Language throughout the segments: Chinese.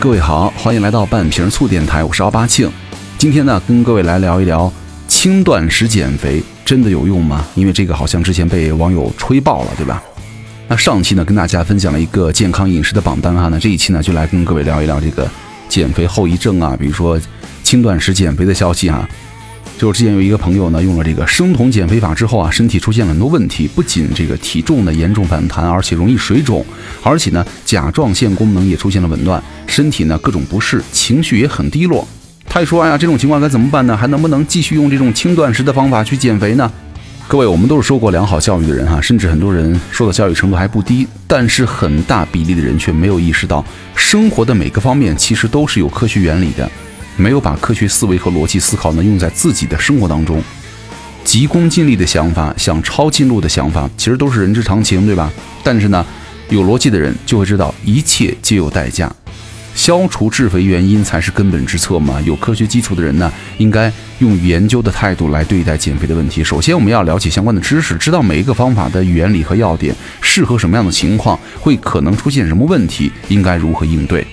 各位好，欢迎来到半瓶醋电台，我是奥巴庆。今天呢，跟各位来聊一聊轻断食减肥真的有用吗？因为这个好像之前被网友吹爆了，对吧？那上期呢，跟大家分享了一个健康饮食的榜单哈，那这一期呢，就来跟各位聊一聊这个减肥后遗症啊，比如说轻断食减肥的消息哈。就是之前有一个朋友呢，用了这个生酮减肥法之后啊，身体出现了很多问题，不仅这个体重呢严重反弹，而且容易水肿，而且呢甲状腺功能也出现了紊乱，身体呢各种不适，情绪也很低落。他也说：“哎呀，这种情况该怎么办呢？还能不能继续用这种轻断食的方法去减肥呢？”各位，我们都是受过良好教育的人哈，甚至很多人受到教育程度还不低，但是很大比例的人却没有意识到，生活的每个方面其实都是有科学原理的。没有把科学思维和逻辑思考呢用在自己的生活当中，急功近利的想法，想抄近路的想法，其实都是人之常情，对吧？但是呢，有逻辑的人就会知道，一切皆有代价，消除致肥原因才是根本之策嘛。有科学基础的人呢，应该用研究的态度来对待减肥的问题。首先，我们要了解相关的知识，知道每一个方法的原理和要点，适合什么样的情况，会可能出现什么问题，应该如何应对。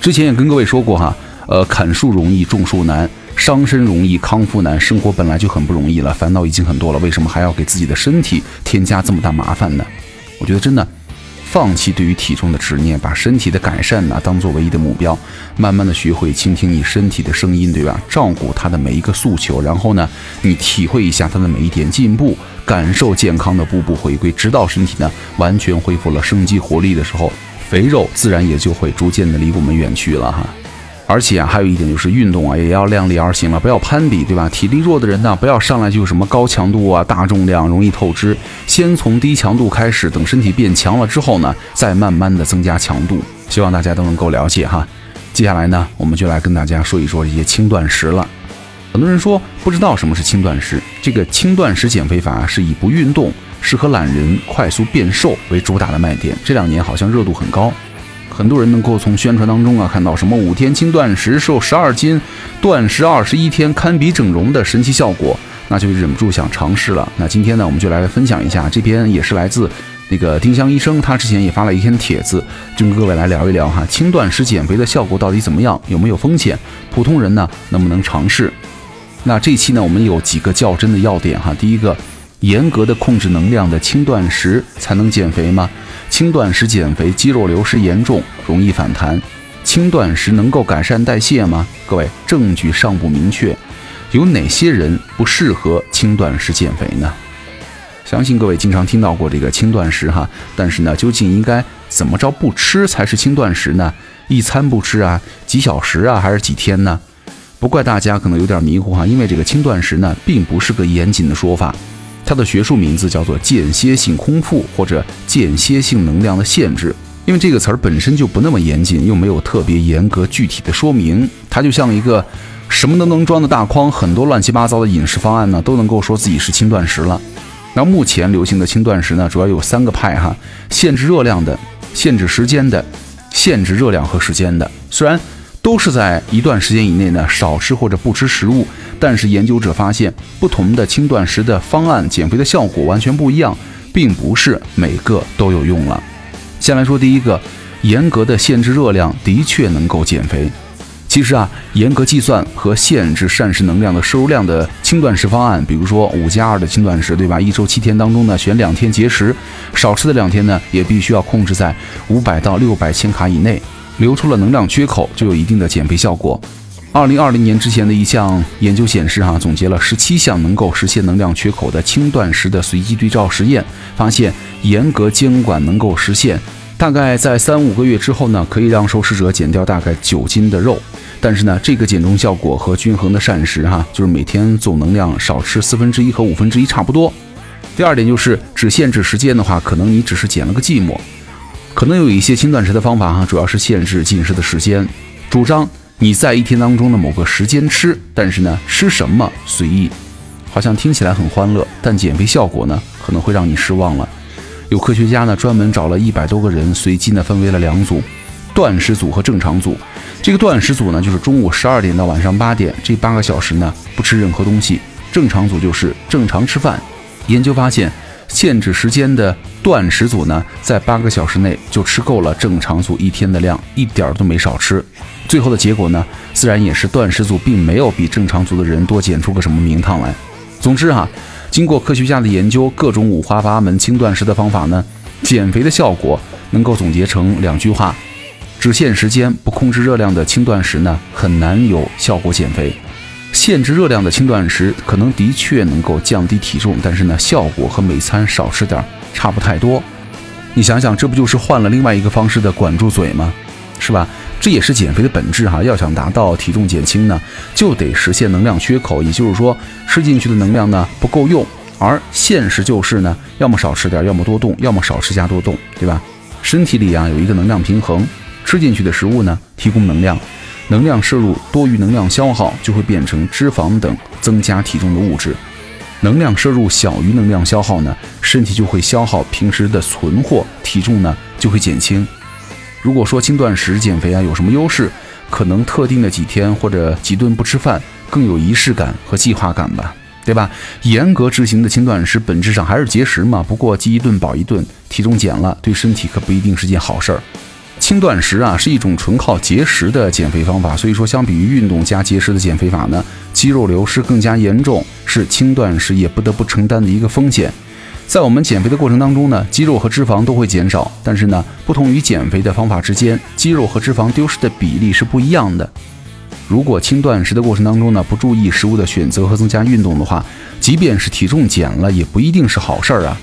之前也跟各位说过哈。呃，砍树容易，种树难；伤身容易，康复难。生活本来就很不容易了，烦恼已经很多了，为什么还要给自己的身体添加这么大麻烦呢？我觉得真的，放弃对于体重的执念，把身体的改善呢当做唯一的目标，慢慢的学会倾听你身体的声音，对吧？照顾它的每一个诉求，然后呢，你体会一下它的每一点进步，感受健康的步步回归，直到身体呢完全恢复了生机活力的时候，肥肉自然也就会逐渐的离我们远去了哈。而且啊，还有一点就是运动啊，也要量力而行了，不要攀比，对吧？体力弱的人呢，不要上来就什么高强度啊、大重量，容易透支。先从低强度开始，等身体变强了之后呢，再慢慢的增加强度。希望大家都能够了解哈。接下来呢，我们就来跟大家说一说这些轻断食了。很多人说不知道什么是轻断食，这个轻断食减肥法是以不运动、适合懒人、快速变瘦为主打的卖点，这两年好像热度很高。很多人能够从宣传当中啊看到什么五天轻断食瘦十二斤，断食二十一天堪比整容的神奇效果，那就忍不住想尝试了。那今天呢，我们就来分享一下，这篇也是来自那个丁香医生，他之前也发了一篇帖子，就跟各位来聊一聊哈，轻断食减肥的效果到底怎么样，有没有风险，普通人呢能不能尝试？那这期呢，我们有几个较真的要点哈，第一个，严格的控制能量的轻断食才能减肥吗？轻断食减肥，肌肉流失严重，容易反弹。轻断食能够改善代谢吗？各位，证据尚不明确。有哪些人不适合轻断食减肥呢？相信各位经常听到过这个轻断食哈，但是呢，究竟应该怎么着不吃才是轻断食呢？一餐不吃啊，几小时啊，还是几天呢？不怪大家可能有点迷糊哈，因为这个轻断食呢，并不是个严谨的说法。它的学术名字叫做间歇性空腹或者间歇性能量的限制，因为这个词儿本身就不那么严谨，又没有特别严格具体的说明，它就像一个什么都能装的大筐，很多乱七八糟的饮食方案呢都能够说自己是轻断食了。那目前流行的轻断食呢，主要有三个派哈：限制热量的、限制时间的、限制热量和时间的。虽然都是在一段时间以内呢，少吃或者不吃食物。但是研究者发现，不同的轻断食的方案减肥的效果完全不一样，并不是每个都有用了。先来说第一个，严格的限制热量的确能够减肥。其实啊，严格计算和限制膳食能量的摄入量的轻断食方案，比如说五加二的轻断食，对吧？一周七天当中呢，选两天节食，少吃的两天呢，也必须要控制在五百到六百千卡以内。留出了能量缺口，就有一定的减肥效果。二零二零年之前的一项研究显示，哈，总结了十七项能够实现能量缺口的轻断食的随机对照实验，发现严格监管能够实现，大概在三五个月之后呢，可以让受试者减掉大概九斤的肉。但是呢，这个减重效果和均衡的膳食，哈，就是每天总能量少吃四分之一和五分之一差不多。第二点就是只限制时间的话，可能你只是减了个寂寞。可能有一些轻断食的方法哈，主要是限制进食的时间，主张你在一天当中的某个时间吃，但是呢，吃什么随意，好像听起来很欢乐，但减肥效果呢可能会让你失望了。有科学家呢专门找了一百多个人，随机呢分为了两组，断食组和正常组。这个断食组呢就是中午十二点到晚上八点这八个小时呢不吃任何东西，正常组就是正常吃饭。研究发现。限制时间的断食组呢，在八个小时内就吃够了正常组一天的量，一点儿都没少吃。最后的结果呢，自然也是断食组并没有比正常组的人多减出个什么名堂来。总之哈，经过科学家的研究，各种五花八门轻断食的方法呢，减肥的效果能够总结成两句话：只限时间不控制热量的轻断食呢，很难有效果减肥。限制热量的轻断食可能的确能够降低体重，但是呢，效果和每餐少吃点差不太多。你想想，这不就是换了另外一个方式的管住嘴吗？是吧？这也是减肥的本质哈。要想达到体重减轻呢，就得实现能量缺口，也就是说，吃进去的能量呢不够用。而现实就是呢，要么少吃点，要么多动，要么少吃加多动，对吧？身体里啊有一个能量平衡，吃进去的食物呢提供能量。能量摄入多于能量消耗，就会变成脂肪等增加体重的物质；能量摄入小于能量消耗呢，身体就会消耗平时的存货，体重呢就会减轻。如果说轻断食减肥啊有什么优势，可能特定的几天或者几顿不吃饭更有仪式感和计划感吧，对吧？严格执行的轻断食本质上还是节食嘛，不过饥一顿饱一顿，体重减了，对身体可不一定是件好事儿。轻断食啊是一种纯靠节食的减肥方法，所以说相比于运动加节食的减肥法呢，肌肉流失更加严重，是轻断食也不得不承担的一个风险。在我们减肥的过程当中呢，肌肉和脂肪都会减少，但是呢，不同于减肥的方法之间，肌肉和脂肪丢失的比例是不一样的。如果轻断食的过程当中呢，不注意食物的选择和增加运动的话，即便是体重减了，也不一定是好事儿啊。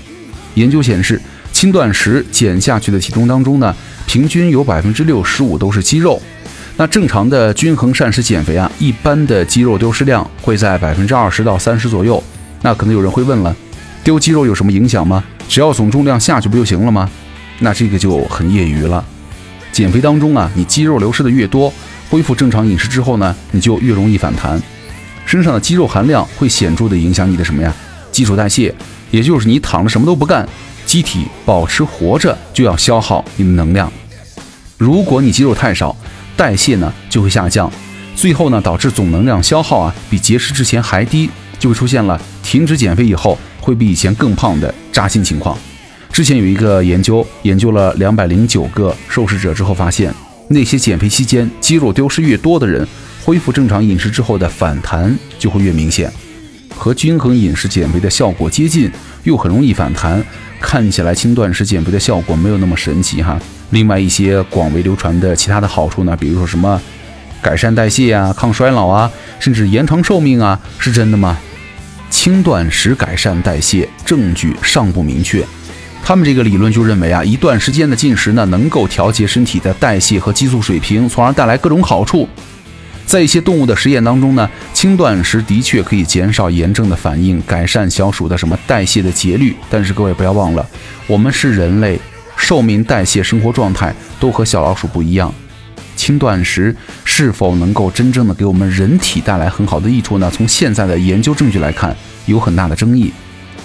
研究显示，轻断食减下去的体重当中呢。平均有百分之六十五都是肌肉，那正常的均衡膳食减肥啊，一般的肌肉丢失量会在百分之二十到三十左右。那可能有人会问了，丢肌肉有什么影响吗？只要总重量下去不就行了吗？那这个就很业余了。减肥当中啊，你肌肉流失的越多，恢复正常饮食之后呢，你就越容易反弹，身上的肌肉含量会显著的影响你的什么呀？基础代谢，也就是你躺着什么都不干。机体保持活着就要消耗你的能量，如果你肌肉太少，代谢呢就会下降，最后呢导致总能量消耗啊比节食之前还低，就会出现了停止减肥以后会比以前更胖的扎心情况。之前有一个研究，研究了两百零九个受试者之后发现，那些减肥期间肌肉丢失越多的人，恢复正常饮食之后的反弹就会越明显，和均衡饮食减肥的效果接近，又很容易反弹。看起来轻断食减肥的效果没有那么神奇哈。另外一些广为流传的其他的好处呢，比如说什么改善代谢啊、抗衰老啊，甚至延长寿命啊，是真的吗？轻断食改善代谢，证据尚不明确。他们这个理论就认为啊，一段时间的进食呢，能够调节身体的代谢和激素水平，从而带来各种好处。在一些动物的实验当中呢，轻断食的确可以减少炎症的反应，改善小鼠的什么代谢的节律。但是各位不要忘了，我们是人类，寿命、代谢、生活状态都和小老鼠不一样。轻断食是否能够真正的给我们人体带来很好的益处呢？从现在的研究证据来看，有很大的争议。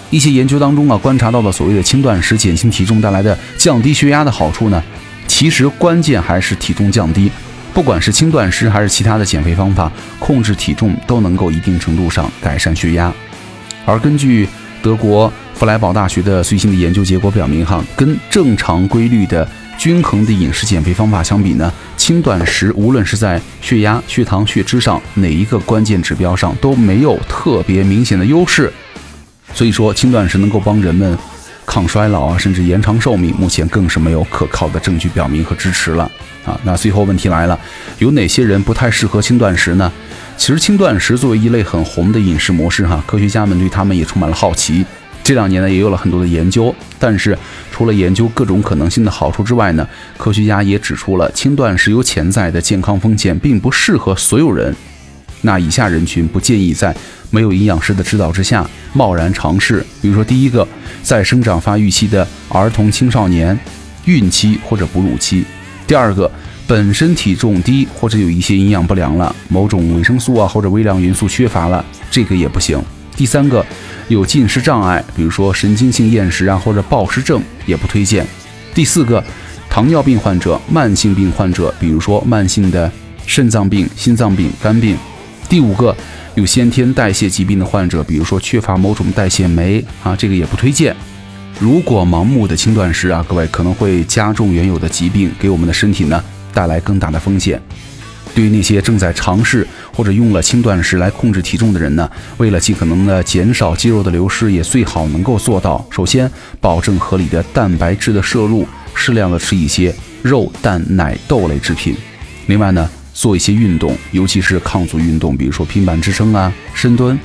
一些研究当中啊，观察到的所谓的轻断食减轻体重带来的降低血压的好处呢，其实关键还是体重降低。不管是轻断食还是其他的减肥方法，控制体重都能够一定程度上改善血压。而根据德国弗莱堡大学的最新的研究结果表明，哈，跟正常规律的均衡的饮食减肥方法相比呢，轻断食无论是在血压、血糖、血脂上哪一个关键指标上都没有特别明显的优势。所以说，轻断食能够帮人们。抗衰老啊，甚至延长寿命，目前更是没有可靠的证据表明和支持了啊。那最后问题来了，有哪些人不太适合轻断食呢？其实轻断食作为一类很红的饮食模式哈，科学家们对他们也充满了好奇。这两年呢，也有了很多的研究，但是除了研究各种可能性的好处之外呢，科学家也指出了轻断食有潜在的健康风险，并不适合所有人。那以下人群不建议在没有营养师的指导之下贸然尝试，比如说第一个，在生长发育期的儿童、青少年、孕期或者哺乳期；第二个，本身体重低或者有一些营养不良了，某种维生素啊或者微量元素缺乏了，这个也不行；第三个，有进食障碍，比如说神经性厌食啊或者暴食症也不推荐；第四个，糖尿病患者、慢性病患者，比如说慢性的肾脏病、心脏病、肝病。第五个，有先天代谢疾病的患者，比如说缺乏某种代谢酶啊，这个也不推荐。如果盲目的轻断食啊，各位可能会加重原有的疾病，给我们的身体呢带来更大的风险。对于那些正在尝试或者用了轻断食来控制体重的人呢，为了尽可能的减少肌肉的流失，也最好能够做到：首先，保证合理的蛋白质的摄入，适量的吃一些肉、蛋、奶、豆类制品；另外呢，做一些运动，尤其是抗阻运动，比如说平板支撑啊、深蹲。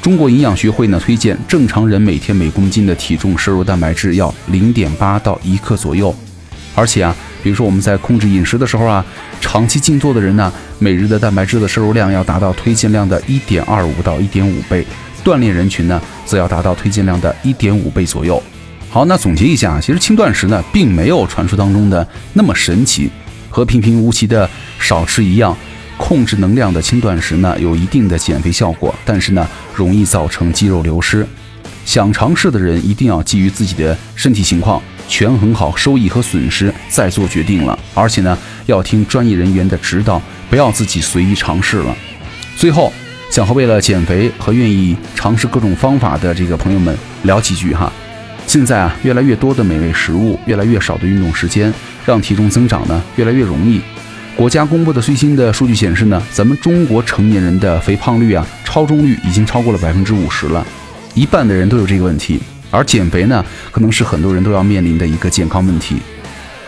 中国营养学会呢推荐，正常人每天每公斤的体重摄入蛋白质要零点八到一克左右，而且啊，比如说我们在控制饮食的时候啊，长期静坐的人呢，每日的蛋白质的摄入量要达到推荐量的一点二五到一点五倍，锻炼人群呢，则要达到推荐量的一点五倍左右。好，那总结一下，其实轻断食呢，并没有传说当中的那么神奇，和平平无奇的少吃一样。控制能量的轻断食呢，有一定的减肥效果，但是呢，容易造成肌肉流失。想尝试的人一定要基于自己的身体情况，权衡好收益和损失再做决定了。而且呢，要听专业人员的指导，不要自己随意尝试了。最后，想和为了减肥和愿意尝试各种方法的这个朋友们聊几句哈。现在啊，越来越多的美味食物，越来越少的运动时间，让体重增长呢越来越容易。国家公布的最新的数据显示呢，咱们中国成年人的肥胖率啊，超重率已经超过了百分之五十了，一半的人都有这个问题。而减肥呢，可能是很多人都要面临的一个健康问题。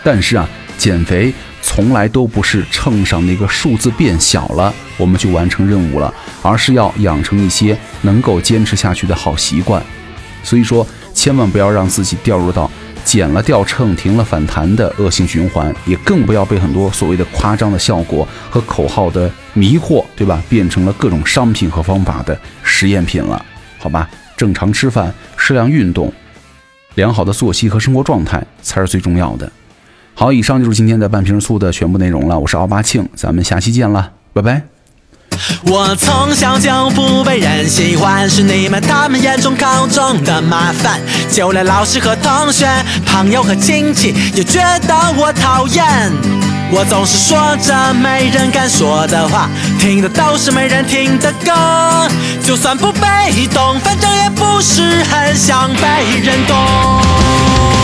但是啊，减肥从来都不是秤上那个数字变小了，我们就完成任务了，而是要养成一些能够坚持下去的好习惯。所以说，千万不要让自己掉入到。减了掉秤，停了反弹的恶性循环，也更不要被很多所谓的夸张的效果和口号的迷惑，对吧？变成了各种商品和方法的实验品了，好吧？正常吃饭，适量运动，良好的作息和生活状态才是最重要的。好，以上就是今天的半瓶醋的全部内容了。我是奥巴庆，咱们下期见了，拜拜。我从小就不被人喜欢，是你们他们眼中高中的麻烦，就连老师和同学、朋友和亲戚也觉得我讨厌。我总是说着没人敢说的话，听的都是没人听的歌，就算不被懂，反正也不是很想被人懂。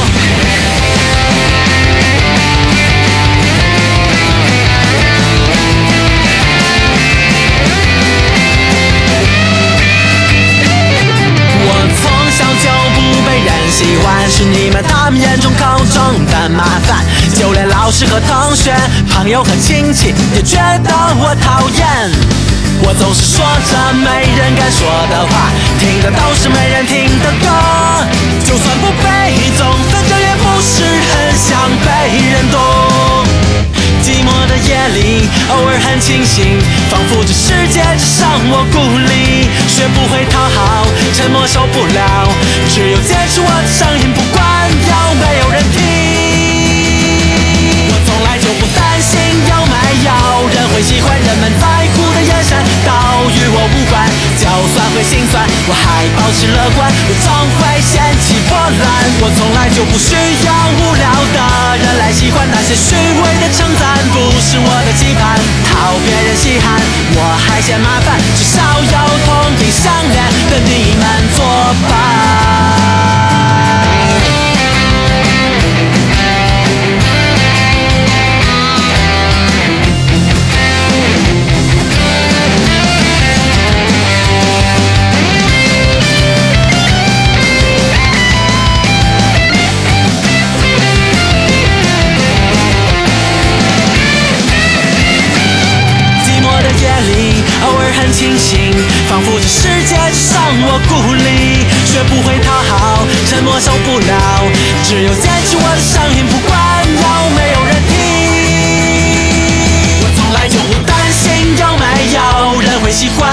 朋友和亲戚也觉得我讨厌。我总是说着没人敢说的话，听的都是没人听的歌。就算不被懂，反正也不是很想被人懂。寂寞的夜里，偶尔很清醒，仿佛这世界只剩我孤立。学不会讨好，沉默受不了，只有坚持我的声音，不管会喜欢，人们在乎的眼神都与我无关。就算会心酸，我还保持乐观，我总会掀起波澜。我从来就不需要无聊的人来喜欢那些虚伪的称赞。不是我的期盼，讨别人稀罕，我还嫌麻烦，至少有同病相怜的你们作伴。只有坚持我的声音，不管有没有人听。我从来就不担心有没有人会喜欢，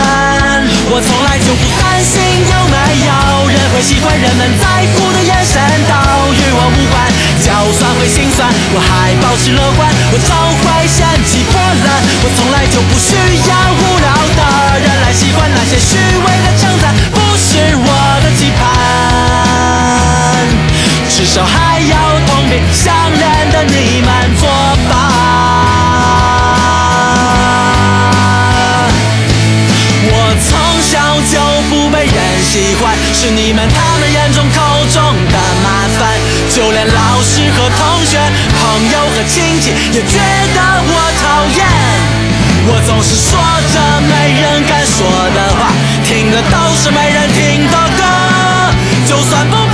我从来就不担心有没有人会喜欢。人们在乎的眼神都与我无关，就算会心酸，我还保持乐观。我总会掀起波澜，我从来就不需要无聊的人来习惯那些虚。至少还有同病相怜的你们作伴。我从小就不被人喜欢，是你们他们眼中口中的麻烦，就连老师和同学、朋友和亲戚也觉得我讨厌。我总是说着没人敢说的话，听的都是没人听的歌，就算不。